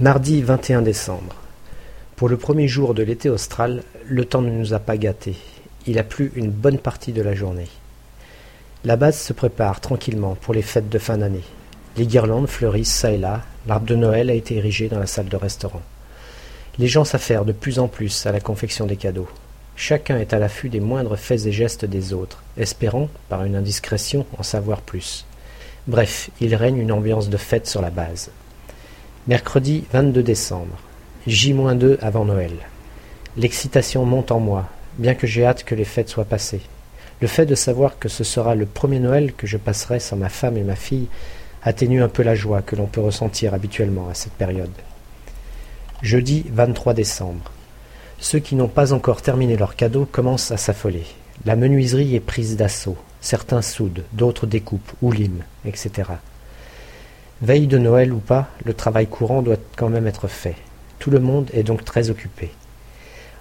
Mardi 21 décembre. Pour le premier jour de l'été austral, le temps ne nous a pas gâtés. Il a plu une bonne partie de la journée. La base se prépare tranquillement pour les fêtes de fin d'année. Les guirlandes fleurissent çà et là, l'arbre de Noël a été érigé dans la salle de restaurant. Les gens s'affairent de plus en plus à la confection des cadeaux. Chacun est à l'affût des moindres faits et gestes des autres, espérant, par une indiscrétion, en savoir plus. Bref, il règne une ambiance de fête sur la base. Mercredi 22 décembre. J-2 avant Noël. L'excitation monte en moi, bien que j'ai hâte que les fêtes soient passées. Le fait de savoir que ce sera le premier Noël que je passerai sans ma femme et ma fille atténue un peu la joie que l'on peut ressentir habituellement à cette période. Jeudi 23 décembre. Ceux qui n'ont pas encore terminé leurs cadeaux commencent à s'affoler. La menuiserie est prise d'assaut. Certains soudent, d'autres découpent ou liment, etc. Veille de Noël ou pas, le travail courant doit quand même être fait. Tout le monde est donc très occupé.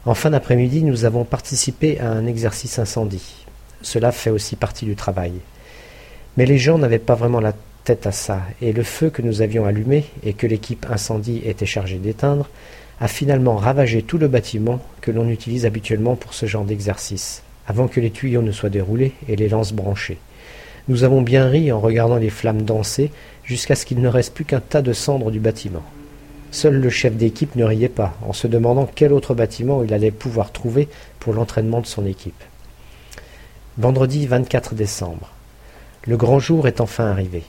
En fin d'après-midi, nous avons participé à un exercice incendie. Cela fait aussi partie du travail. Mais les gens n'avaient pas vraiment la tête à ça, et le feu que nous avions allumé et que l'équipe incendie était chargée d'éteindre a finalement ravagé tout le bâtiment que l'on utilise habituellement pour ce genre d'exercice, avant que les tuyaux ne soient déroulés et les lances branchées. Nous avons bien ri en regardant les flammes danser jusqu'à ce qu'il ne reste plus qu'un tas de cendres du bâtiment. Seul le chef d'équipe ne riait pas, en se demandant quel autre bâtiment il allait pouvoir trouver pour l'entraînement de son équipe. Vendredi 24 décembre. Le grand jour est enfin arrivé.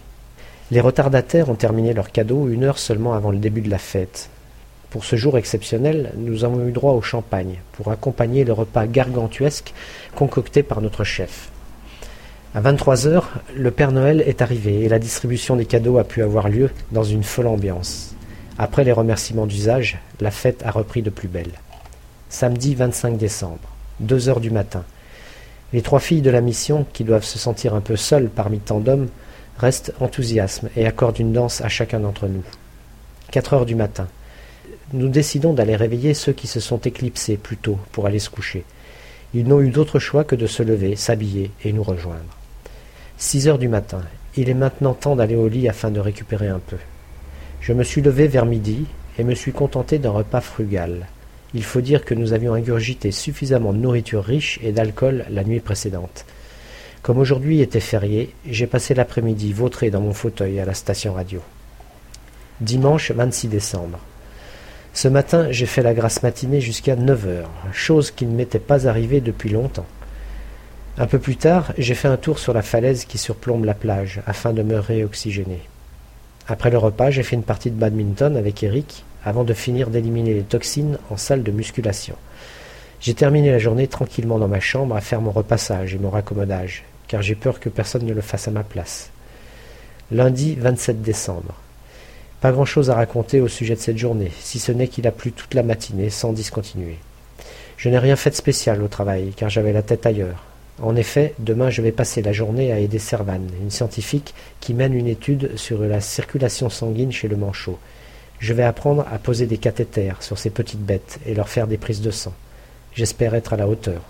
Les retardataires ont terminé leurs cadeaux une heure seulement avant le début de la fête. Pour ce jour exceptionnel, nous avons eu droit au champagne pour accompagner le repas gargantuesque concocté par notre chef. À 23 heures, le Père Noël est arrivé et la distribution des cadeaux a pu avoir lieu dans une folle ambiance. Après les remerciements d'usage, la fête a repris de plus belle. Samedi 25 décembre, 2 heures du matin. Les trois filles de la mission, qui doivent se sentir un peu seules parmi tant d'hommes, restent enthousiasmes et accordent une danse à chacun d'entre nous. 4 heures du matin. Nous décidons d'aller réveiller ceux qui se sont éclipsés plus tôt pour aller se coucher. Ils n'ont eu d'autre choix que de se lever, s'habiller et nous rejoindre. 6 heures du matin. Il est maintenant temps d'aller au lit afin de récupérer un peu. Je me suis levé vers midi et me suis contenté d'un repas frugal. Il faut dire que nous avions ingurgité suffisamment de nourriture riche et d'alcool la nuit précédente. Comme aujourd'hui était férié, j'ai passé l'après-midi vautré dans mon fauteuil à la station radio. Dimanche 26 décembre. Ce matin, j'ai fait la grasse matinée jusqu'à 9 heures, chose qui ne m'était pas arrivée depuis longtemps. Un peu plus tard, j'ai fait un tour sur la falaise qui surplombe la plage afin de me réoxygéner. Après le repas, j'ai fait une partie de badminton avec Eric avant de finir d'éliminer les toxines en salle de musculation. J'ai terminé la journée tranquillement dans ma chambre à faire mon repassage et mon raccommodage, car j'ai peur que personne ne le fasse à ma place. Lundi 27 décembre. Pas grand-chose à raconter au sujet de cette journée, si ce n'est qu'il a plu toute la matinée sans discontinuer. Je n'ai rien fait de spécial au travail, car j'avais la tête ailleurs. En effet, demain je vais passer la journée à aider Servan, une scientifique qui mène une étude sur la circulation sanguine chez le manchot. Je vais apprendre à poser des cathéters sur ces petites bêtes et leur faire des prises de sang. J'espère être à la hauteur.